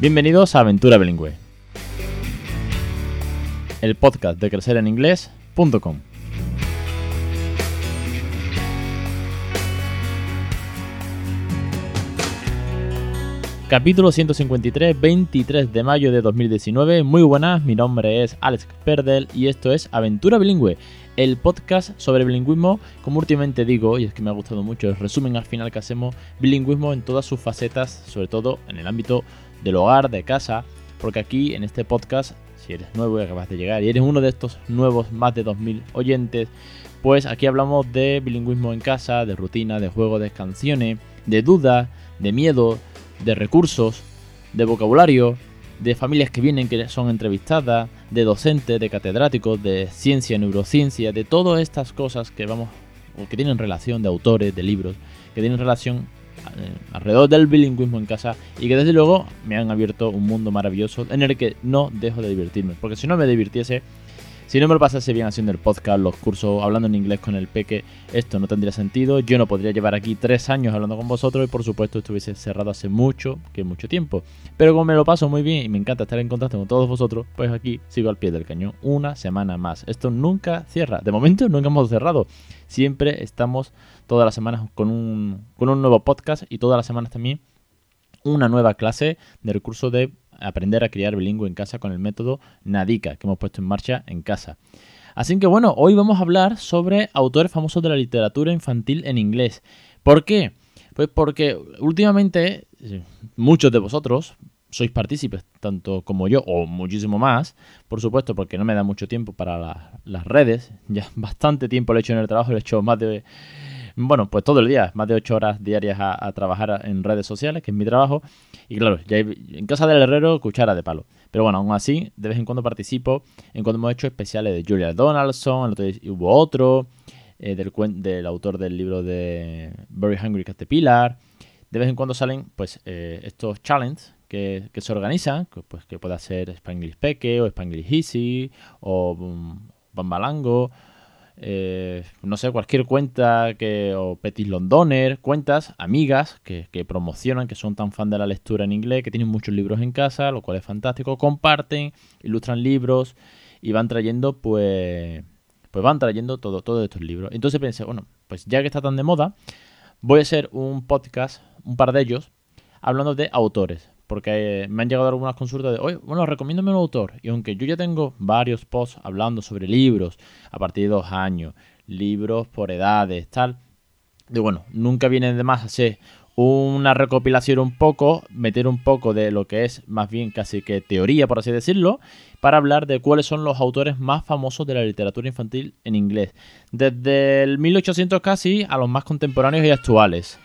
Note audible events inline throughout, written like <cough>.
Bienvenidos a Aventura Bilingüe, el podcast de crecereninglés.com. Capítulo 153, 23 de mayo de 2019. Muy buenas, mi nombre es Alex Perdel y esto es Aventura Bilingüe, el podcast sobre bilingüismo, como últimamente digo, y es que me ha gustado mucho el resumen al final que hacemos, bilingüismo en todas sus facetas, sobre todo en el ámbito del hogar, de casa, porque aquí en este podcast, si eres nuevo y acabas de llegar y eres uno de estos nuevos más de 2.000 oyentes, pues aquí hablamos de bilingüismo en casa, de rutina, de juego, de canciones, de dudas, de miedo, de recursos, de vocabulario, de familias que vienen que son entrevistadas, de docentes, de catedráticos, de ciencia, neurociencia, de todas estas cosas que vamos o que tienen relación de autores, de libros, que tienen relación eh, alrededor del bilingüismo en casa y que desde luego me han abierto un mundo maravilloso en el que no dejo de divertirme, porque si no me divirtiese si no me lo pasase bien haciendo el podcast, los cursos, hablando en inglés con el peque, esto no tendría sentido. Yo no podría llevar aquí tres años hablando con vosotros y por supuesto estuviese cerrado hace mucho, que mucho tiempo. Pero como me lo paso muy bien y me encanta estar en contacto con todos vosotros, pues aquí sigo al pie del cañón una semana más. Esto nunca cierra. De momento nunca hemos cerrado. Siempre estamos todas las semanas con un, con un nuevo podcast y todas las semanas también una nueva clase del curso de aprender a criar bilingüe en casa con el método Nadika que hemos puesto en marcha en casa. Así que bueno, hoy vamos a hablar sobre autores famosos de la literatura infantil en inglés. ¿Por qué? Pues porque últimamente muchos de vosotros sois partícipes, tanto como yo, o muchísimo más, por supuesto, porque no me da mucho tiempo para las redes, ya <laughs> bastante tiempo lo he hecho en el trabajo, lo he hecho más de bueno, pues todo el día, más de ocho horas diarias a, trabajar en redes sociales, que es mi trabajo. Y claro, ya en casa del herrero, cuchara de palo. Pero bueno, aún así, de vez en cuando participo en cuando hemos hecho especiales de Julia Donaldson, hubo otro, eh, del, del autor del libro de Very Hungry Caterpillar. De vez en cuando salen pues eh, estos challenges que, se organizan, pues que pueda ser Spanglish Peque o Spanglish Easy o um, Bambalango eh, no sé, cualquier cuenta que, o Petit Londoner, cuentas, amigas que, promocionan, que son tan fan de la lectura en inglés, que tienen muchos libros en casa, lo cual es fantástico, comparten, ilustran libros y van trayendo, pues, pues van trayendo todo, todos estos libros. Entonces pensé, bueno, pues ya que está tan de moda, voy a hacer un podcast, un par de ellos, hablando de autores porque me han llegado algunas consultas de, oye, bueno, recomiéndame un autor. Y aunque yo ya tengo varios posts hablando sobre libros a partir de dos años, libros por edades, tal, de bueno, nunca viene de más hacer una recopilación un poco, meter un poco de lo que es más bien casi que teoría, por así decirlo, para hablar de cuáles son los autores más famosos de la literatura infantil en inglés, desde el 1800 casi a los más contemporáneos y actuales.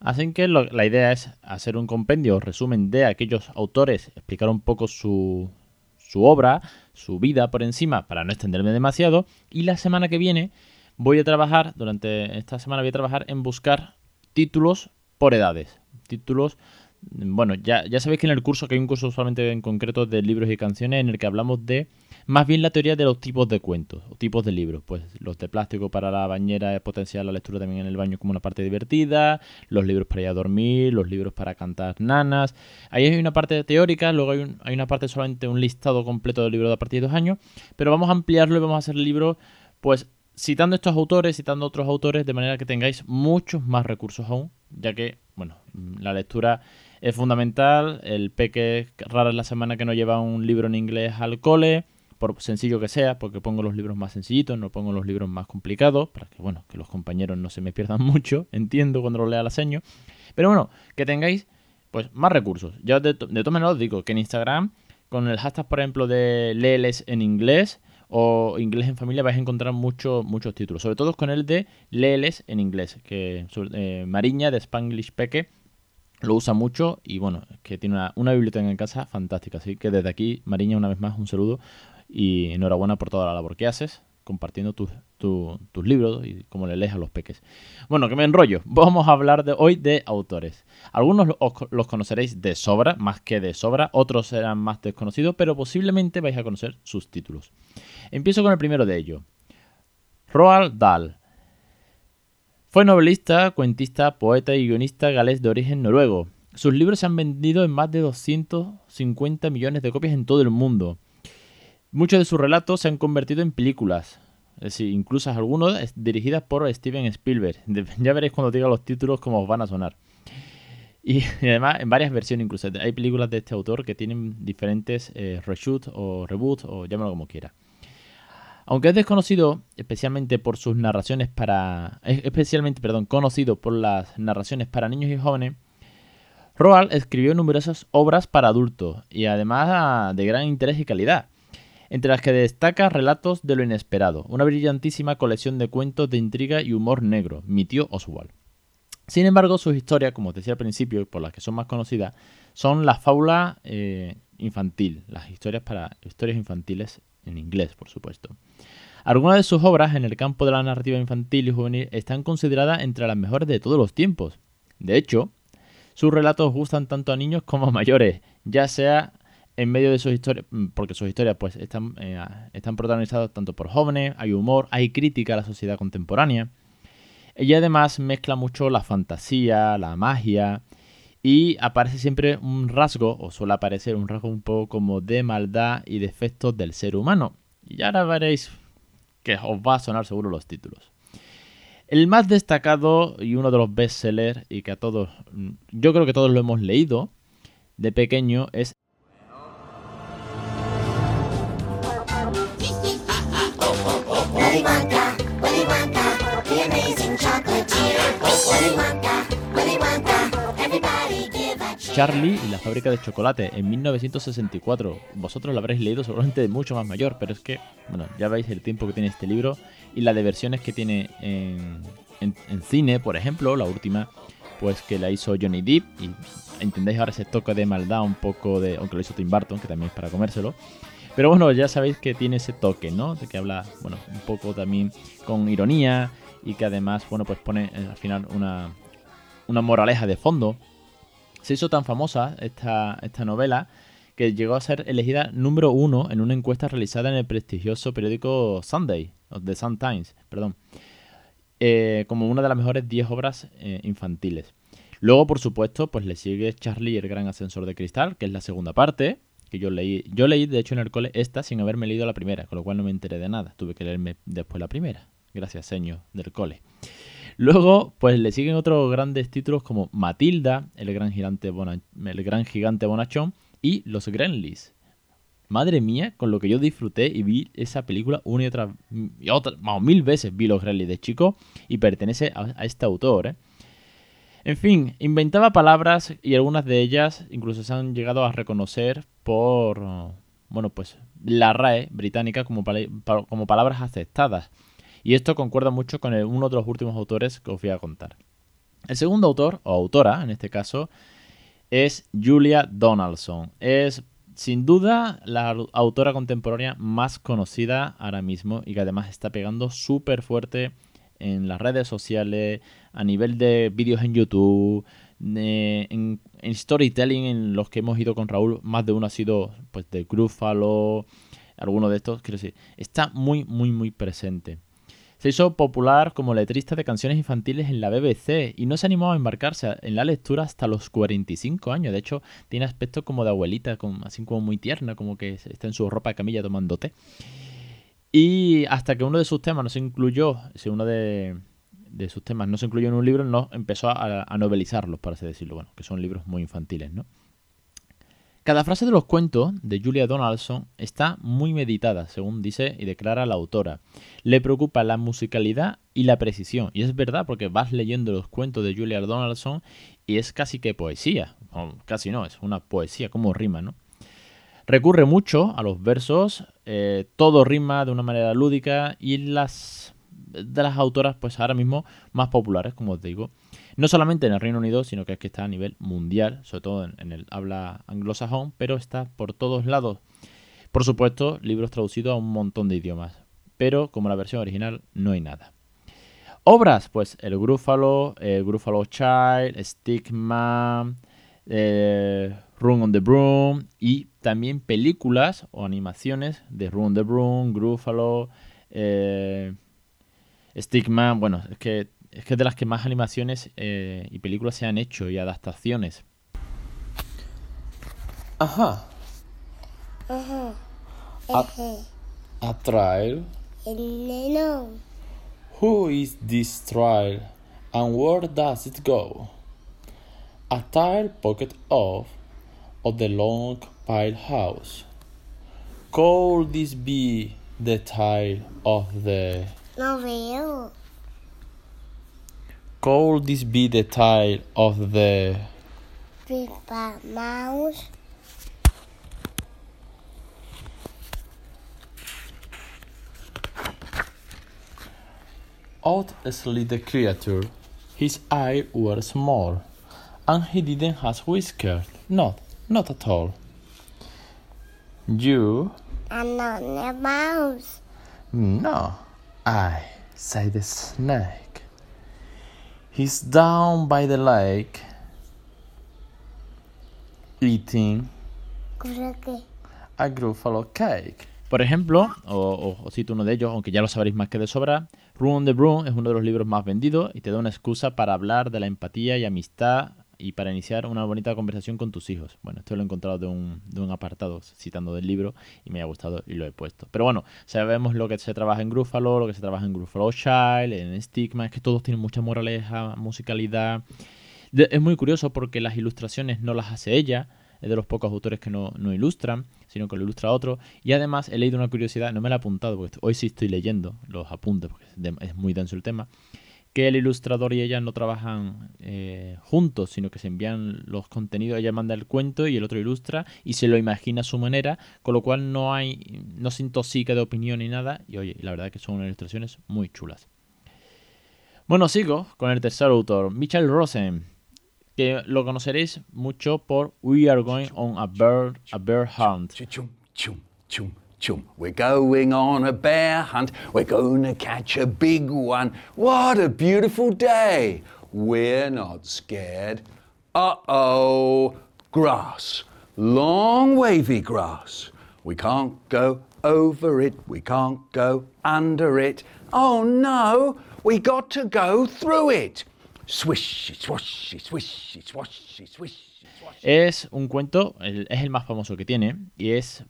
Así que la idea es hacer un compendio resumen de aquellos autores, explicar un poco su, su obra, su vida por encima, para no extenderme demasiado. Y la semana que viene voy a trabajar, durante esta semana voy a trabajar en buscar títulos por edades. Títulos bueno, ya, ya sabéis que en el curso, que hay un curso solamente en concreto de libros y canciones, en el que hablamos de más bien la teoría de los tipos de cuentos o tipos de libros. Pues los de plástico para la bañera es potenciar la lectura también en el baño como una parte divertida, los libros para ir a dormir, los libros para cantar nanas. Ahí hay una parte teórica, luego hay, hay una parte solamente un listado completo de libros de a partir de dos años, pero vamos a ampliarlo y vamos a hacer libros, pues citando estos autores, citando otros autores, de manera que tengáis muchos más recursos aún, ya que, bueno, la lectura es fundamental. El peque rara es la semana que no lleva un libro en inglés al cole, por sencillo que sea, porque pongo los libros más sencillitos, no pongo los libros más complicados, para que, bueno, que los compañeros no se me pierdan <laughs> mucho, entiendo cuando lo lea la seño. Pero bueno, que tengáis pues más recursos. Ya de, de todas maneras digo que en Instagram, con el hashtag, por ejemplo, de leeles en inglés, o inglés en familia vais a encontrar muchos muchos títulos, sobre todo con el de leeles en inglés, que eh, Mariña de Spanglish Peque lo usa mucho y bueno, que tiene una, biblioteca en casa fantástica. Así que desde aquí, Mariña, una vez más, un saludo y enhorabuena por toda la labor que haces compartiendo tus, tus libros y cómo le lees a los peques. Bueno, que me enrollo. Vamos a hablar de hoy de autores. Algunos los conoceréis de sobra, más que de sobra. Otros serán más desconocidos, pero posiblemente vais a conocer sus títulos. Empiezo con el primero de ellos. Roald Dahl. Fue novelista, cuentista, poeta y guionista galés de origen noruego. sus libros se han vendido en más de 250 millones de copias en todo el mundo. Muchos de sus relatos se han convertido en películas, es decir, incluso algunos dirigidas por Steven Spielberg. <laughs> Ya veréis cuando diga los títulos cómo os van a sonar. Y, además en varias versiones incluso. Hay películas de este autor que tienen diferentes eh, reshoots o reboots o llámalo como quiera. Aunque es desconocido especialmente por sus narraciones para... especialmente, perdón, conocido por las narraciones para niños y jóvenes, Roald escribió numerosas obras para adultos y además de gran interés y calidad, entre las que destaca Relatos de lo Inesperado, una brillantísima colección de cuentos de intriga y humor negro, mi tío Oswald. Sin embargo, sus historias, como os decía al principio, por las que son más conocidas, son la fábula eh, infantil, las historias para historias infantiles en inglés, por supuesto. Algunas de sus obras en el campo de la narrativa infantil y juvenil están consideradas entre las mejores de todos los tiempos. De hecho, sus relatos gustan tanto a niños como a mayores, ya sea en medio de sus historias, mm, porque sus historias pues están, eh, están protagonizadas tanto por jóvenes, hay humor, hay crítica a la sociedad contemporánea. Ella además mezcla mucho la fantasía, la magia y aparece siempre un rasgo, o suele aparecer un rasgo un poco como de maldad y defectos del ser humano. Y ahora veréis que os va a sonar seguro los títulos. El más destacado y uno de los bestsellers y que a todos, yo creo que todos lo hemos leído de pequeño es Charlie y la fábrica de chocolate en 1964. Vosotros lo habréis leído seguramente de mucho más mayor, pero es que, bueno, ya veis el tiempo que tiene este libro y la de versiones que tiene en, cine, por ejemplo, la última, pues que la hizo Johnny Depp y entendéis ahora ese toque de maldad un poco de, aunque lo hizo Tim Burton, que también es para comérselo. Pero bueno, ya sabéis que tiene ese toque, ¿no? De que habla, bueno, un poco también con ironía y que además, bueno, pues pone eh, al final una, una moraleja de fondo se hizo tan famosa esta, esta novela que llegó a ser elegida número uno en una encuesta realizada en el prestigioso periódico Sunday, o The Sun Times, perdón, eh, como una de las mejores 10 obras eh, infantiles. Luego, por supuesto, pues le sigue Charlie el gran ascensor de cristal, que es la segunda parte, que yo leí. Yo leí, de hecho, en el cole esta sin haberme leído la primera, con lo cual no me enteré de nada. Tuve que leerme después la primera. Gracias, señor del cole. Luego, pues le siguen otros grandes títulos como Matilda, el gran gigante, bonachón y Los Grenlis. Madre mía, con lo que yo disfruté y vi esa película una y otra, y otra mil veces vi Los Grenlis de chico y pertenece a, este autor. ¿eh? En fin, inventaba palabras y algunas de ellas incluso se han llegado a reconocer por, bueno, pues la RAE británica como, como palabras aceptadas. Y esto concuerda mucho con uno de los últimos autores que os voy a contar. El segundo autor, o autora en este caso, es Julia Donaldson. Es sin duda la autora contemporánea más conocida ahora mismo y que además está pegando súper fuerte en las redes sociales, a nivel de vídeos en YouTube, en, storytelling en los que hemos ido con Raúl, más de uno ha sido pues de Gruffalo, alguno de estos, quiero decir, está muy, muy, muy presente. Se hizo popular como letrista de canciones infantiles en la BBC y no se animó a embarcarse en la lectura hasta los 45 años. De hecho, tiene aspecto como de abuelita, así como muy tierna, como que está en su ropa de camilla tomando té. Y hasta que uno de sus temas no se incluyó, si uno de, sus temas no se incluyó en un libro, no empezó a, a novelizarlos, para así decirlo. Bueno, que son libros muy infantiles, ¿no? Cada frase de los cuentos de Julia Donaldson está muy meditada, según dice y declara la autora. Le preocupa la musicalidad y la precisión. Y es verdad, porque vas leyendo los cuentos de Julia Donaldson y es casi que poesía. casi no, es una poesía, como rima, ¿no? Recurre mucho a los versos, eh, todo rima de una manera lúdica y las de las autoras, pues ahora mismo más populares, como os digo. No solamente en el Reino Unido, sino que es que está a nivel mundial, sobre todo en, el habla anglosajón, pero está por todos lados. Por supuesto, libros traducidos a un montón de idiomas, pero como la versión original no hay nada. Obras, pues el Gruffalo, el Gruffalo Child, Stigma, eh, Room on the Broom y también películas o animaciones de Room on the Broom, Gruffalo, eh, Stigma, bueno, es que es que es de las que más animaciones eh, y películas se han hecho y adaptaciones. Ajá. Ajá. A, Ese. a trial. El neno. Who is this trial and where does it go? A tile pocket off of the long pile house. Could this be the tile of the No veo. Could this be the tile of the Pipa mouse. Out slid the creature. His eyes were small, and he didn't have whiskers. Not, not at all. You? Another mouse. No, I, said the snake. He's down by the lake, eating a Gruffalo cake. Por ejemplo, o, o- os cito uno de ellos, aunque ya lo sabréis más que de sobra, Room on the Broom es uno de los libros más vendidos y te da una excusa para hablar de la empatía y amistad y para iniciar una bonita conversación con tus hijos. Bueno, esto lo he encontrado de un, de un apartado citando del libro y me ha gustado y lo he puesto. Pero bueno, sabemos lo que se trabaja en Gruffalo, lo que se trabaja en Gruffalo Child, en Stigma, es que todos tienen mucha moraleja, musicalidad. Es muy curioso porque las ilustraciones no las hace ella, es de los pocos autores que no, no ilustran, sino que lo ilustra otro. Y además he leído una curiosidad, no me la he apuntado, porque hoy sí estoy leyendo los apuntes, porque es, de- es muy denso el tema, que el ilustrador y ella no trabajan eh, juntos, sino que se envían los contenidos, ella manda el cuento y el otro ilustra y se lo imagina a su manera, con lo cual no hay, no se intoxica de opinión ni nada. Y oye, la verdad que son unas ilustraciones muy chulas. Bueno, sigo con el tercer autor, Michael Rosen, que lo conoceréis mucho por We Are Going on a Bear, a bear Hunt. Chum, chum, chum, chum. We're going on a bear hunt. We're going to catch a big one. What a beautiful day. We're not scared. Uh oh. Grass. Long wavy grass. We can't go over it. We can't go under it. Oh no. We got to go through it. Swishy, swashy, swishy, swashy, swishy, swashy. Es un cuento, es el más famoso que tiene y es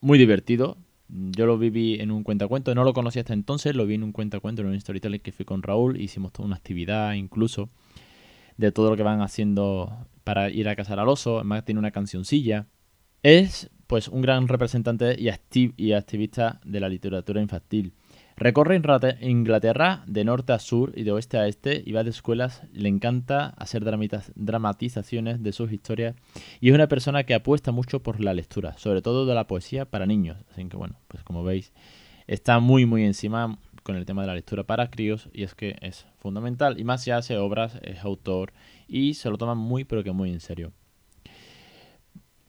muy divertido. Yo lo viví en un cuentacuento, no lo conocía hasta entonces, lo vi en un cuentacuento, en un storytelling que fui con Raúl, hicimos toda una actividad incluso de todo lo que van haciendo para ir a cazar al oso, además tiene una cancioncilla. Es pues un gran representante y, acti- y activista de la literatura infantil. Recorre Inglaterra de norte a sur y de oeste a este y va de escuelas. Le encanta hacer dramatizaciones de sus historias y es una persona que apuesta mucho por la lectura, sobre todo de la poesía para niños. Así que bueno, pues como veis, está muy muy encima con el tema de la lectura para críos y es que es fundamental. Y más si hace obras, es autor y se lo toma muy pero que muy en serio.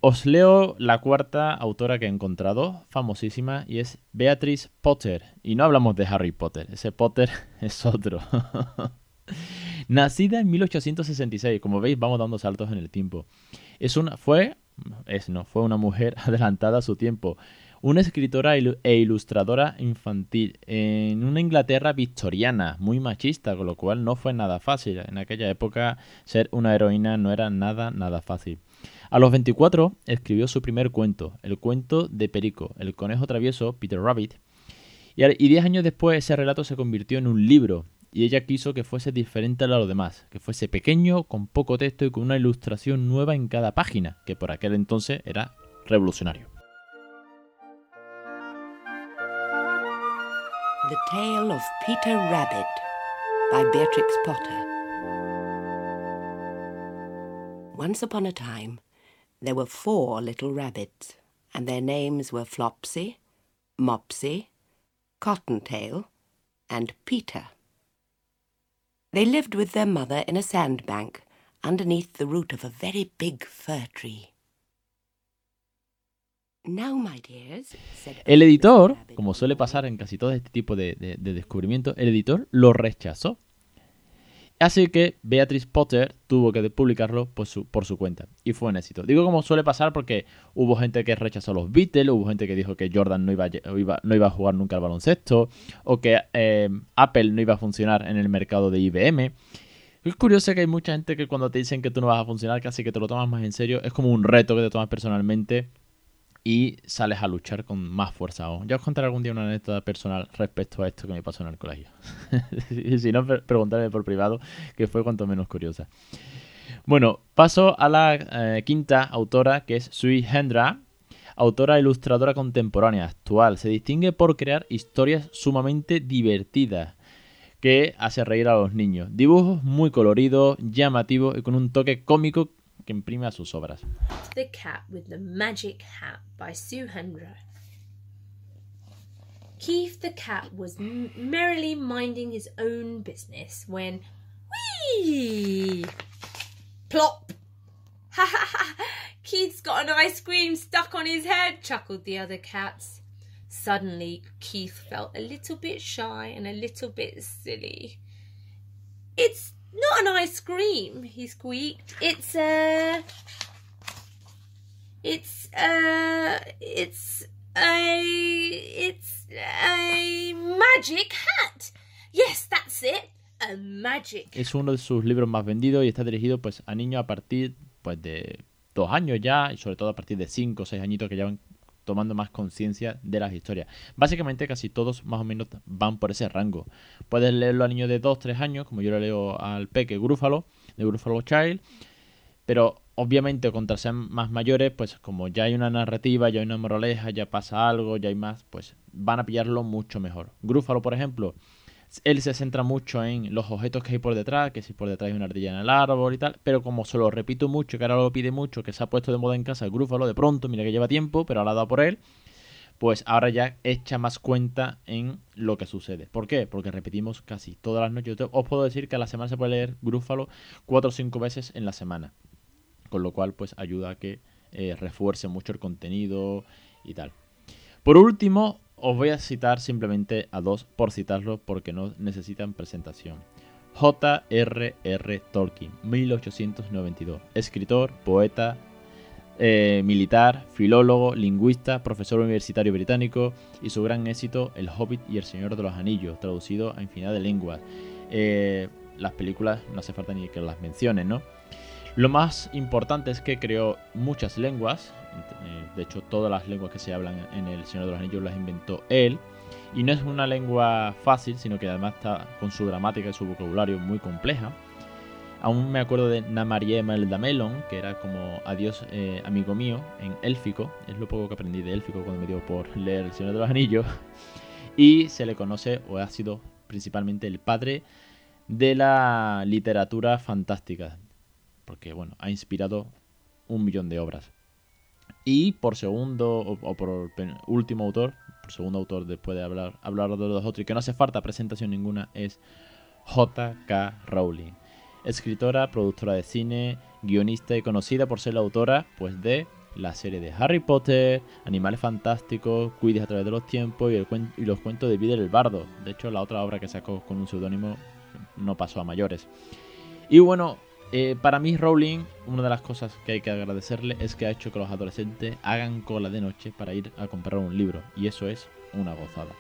Os leo la cuarta autora que he encontrado, famosísima, y es Beatrice Potter. Y no hablamos de Harry Potter, ese Potter <laughs> es otro. <laughs> Nacida en 1866, como veis vamos dando saltos en el tiempo. Es una, fue, es no, fue una mujer <laughs> adelantada a su tiempo. Una escritora e ilustradora infantil en una Inglaterra victoriana, muy machista, con lo cual no fue nada fácil. En aquella época ser una heroína no era nada, nada fácil. A los 24 escribió su primer cuento, el cuento de Perico, el conejo travieso Peter Rabbit. Y al- y 10 años después ese relato se convirtió en un libro y ella quiso que fuese diferente a lo demás, que fuese pequeño, con poco texto y con una ilustración nueva en cada página, que por aquel entonces era revolucionario. The Tale of Peter Rabbit by Beatrix Potter. Once upon a time, there were four little rabbits, and their names were Flopsy, Mopsy, Cottontail, and Peter. They lived with their mother in a sandbank underneath the root of a very big fir tree. Now, my dears, said El editor, como suele pasar en casi todo este tipo de, de- de descubrimientos, el editor lo rechazó. Así que Beatrice Potter tuvo que publicarlo por su, cuenta. Y fue un éxito. Digo como suele pasar porque hubo gente que rechazó los Beatles, hubo gente que dijo que Jordan no iba, a lle- iba- no iba a jugar nunca al baloncesto, o que eh, Apple no iba a funcionar en el mercado de IBM. Es curioso que hay mucha gente que cuando te dicen que tú no vas a funcionar, casi que te lo tomas más en serio. Es como un reto que te tomas personalmente y sales a luchar con más fuerza aún. Ya os contaré algún día una anécdota personal respecto a esto que me pasó en el colegio. <laughs> si no, pre- preguntarme por privado, que fue cuanto menos curiosa. Bueno, paso a la eh, quinta autora, que es Sui Hendra, autora ilustradora contemporánea actual. Se distingue por crear historias sumamente divertidas que hace reír a los niños. Dibujos muy coloridos, llamativos y con un toque cómico que imprime a sus obras. The Cat with the Magic Hat by Sue Hendra. Keith the cat was merrily minding his own business when. Whee! Plop! <laughs> Ha ha ha! Keith's got an ice cream stuck on his head, chuckled the other cats. Suddenly, Keith felt a little bit shy and a little bit silly. It's not an ice cream, he squeaked. It's a. It's uh it's a it's a magic hat. Yes, that's it. A magic. Es uno de sus libros más vendidos y está dirigido pues a niños a partir pues de dos años ya y sobre todo a partir de cinco o seis añitos que ya van tomando más conciencia de las historias. Básicamente casi todos más o menos van por ese rango. Puedes leerlo a niños de 2, 3 años, como yo lo leo al peque Grúfalo, de Grúfalo Child, pero obviamente contra sean más mayores, pues como ya hay una narrativa, ya hay una moraleja, ya pasa algo, ya hay más, pues van a pillarlo mucho mejor. Grúfalo, por ejemplo, él se centra mucho en los objetos que hay por detrás, que si por detrás hay una ardilla en el árbol y tal, pero como se lo repito mucho, que ahora lo pide mucho, que se ha puesto de moda en casa el Grúfalo, de pronto, mira que lleva tiempo, pero ahora ha dado por él, pues ahora ya echa más cuenta en lo que sucede. ¿Por qué? Porque repetimos casi todas las noches. Os puedo decir que a la semana se puede leer Grúfalo cuatro o cinco veces en la semana, con lo cual pues ayuda a que eh, refuerce mucho el contenido y tal. Por último, os voy a citar simplemente a dos por citarlos porque no necesitan presentación. J.R.R. Tolkien, 1892. Escritor, poeta, eh, militar, filólogo, lingüista, profesor universitario británico y su gran éxito El Hobbit y El Señor de los Anillos, traducido a infinidad de lenguas. Eh, las películas no hace falta ni que las mencionen, ¿no? Lo más importante es que creó muchas lenguas, eh, de hecho todas las lenguas que se hablan en El Señor de los Anillos las inventó él, y no es una lengua fácil, sino que además está con su gramática y su vocabulario muy compleja. Aún me acuerdo de Namarie Meldamelon, que era como adiós eh, amigo mío en élfico, es lo poco que aprendí de élfico cuando me dio por leer El Señor de los Anillos, <laughs> y se le conoce o ha sido principalmente el padre de la literatura fantástica, porque bueno, ha inspirado un millón de obras. Y por segundo, o, por último autor, por segundo autor después de hablar, hablar de los otros, y que no hace falta presentación ninguna, es J.K. Rowling. Escritora, productora de cine, guionista y conocida por ser la autora pues, de la serie de Harry Potter, Animales Fantásticos, Quidditch a través de los tiempos y, los cuentos de Videl el Bardo. De hecho, la otra obra que sacó con un seudónimo no pasó a mayores. Y bueno, eh, para mí Rowling, una de las cosas que hay que agradecerle es que ha hecho que los adolescentes hagan cola de noche para ir a comprar un libro. Y eso es una gozada.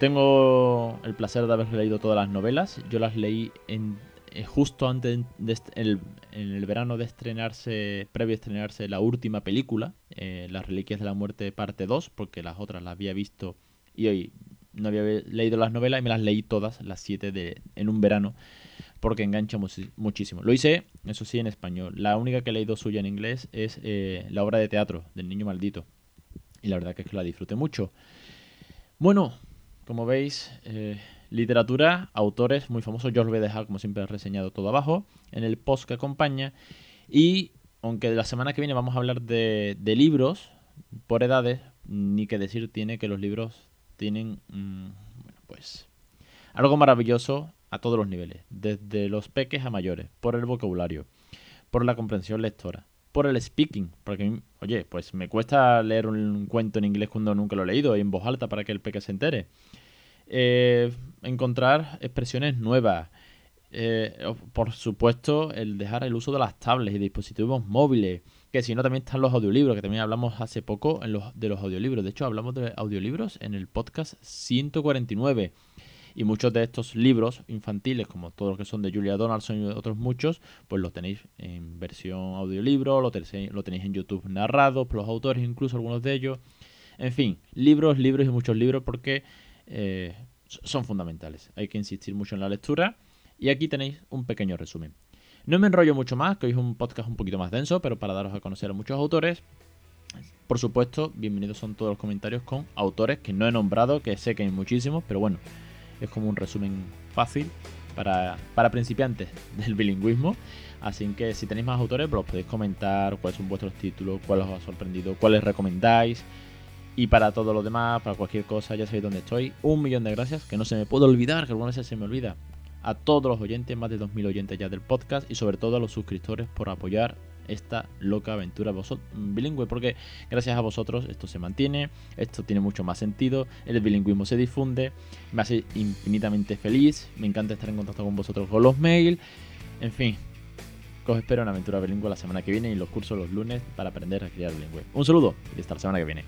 Tengo el placer de haber leído todas las novelas. Yo las leí en, eh, justo antes de en el verano de estrenarse, previo a estrenarse la última película, eh, Las Reliquias de la Muerte parte 2, porque las otras las había visto y hoy no había leído las novelas y me las leí todas, las siete de, en un verano, porque engancha muchísimo. Lo hice, eso sí, en español. La única que he leído suya en inglés es eh, la obra de teatro del Niño Maldito. Y la verdad que es que la disfruté mucho. Bueno, como veis, eh, literatura, autores muy famosos. Yo os voy a dejar, como siempre, reseñado todo abajo en el post que acompaña. Y aunque la semana que viene vamos a hablar de, de libros por edades, ni que decir tiene que los libros tienen, mm, bueno, pues, algo maravilloso a todos los niveles, desde los peques a mayores, por el vocabulario, por la comprensión lectora, por el speaking, porque, oye, pues me cuesta leer un cuento en inglés cuando nunca lo he leído y en voz alta para que el peque se entere. Eh, encontrar expresiones nuevas. Eh, por supuesto, el dejar el uso de las tablets y dispositivos móviles. Que si no, también están los audiolibros, que también hablamos hace poco en los, de los audiolibros. De hecho, hablamos de audiolibros en el podcast 149. Y muchos de estos libros infantiles, como todos los que son de Julia Donaldson y otros muchos, pues los tenéis en versión audiolibro, lo tenéis, lo tenéis en YouTube narrado por los autores, incluso algunos de ellos. En fin, libros, libros y muchos libros porque eh, son fundamentales. Hay que insistir mucho en la lectura. Y aquí tenéis un pequeño resumen. No me enrollo mucho más, que hoy es un podcast un poquito más denso, pero para daros a conocer a muchos autores. Por supuesto, bienvenidos son todos los comentarios con autores que no he nombrado, que sé que hay muchísimos, pero bueno, es como un resumen fácil para, para principiantes <laughs> del bilingüismo. Así que si tenéis más autores, pues podéis comentar, cuáles son vuestros títulos, cuáles os ha sorprendido, cuáles recomendáis. Y para todo lo demás, para cualquier cosa, ya sabéis dónde estoy. Un millón de gracias, que no se me puede olvidar, que algunas veces se me olvida. A todos los oyentes, más de 2.000 oyentes ya del podcast, y sobre todo a los suscriptores por apoyar esta loca aventura bilingüe, porque gracias a vosotros esto se mantiene, esto tiene mucho más sentido, el bilingüismo se difunde, me hace infinitamente feliz, me encanta estar en contacto con vosotros con los mails, en fin, os espero en Aventura Bilingüe la semana que viene y los cursos los lunes para aprender a criar bilingüe. Un saludo y hasta la semana que viene.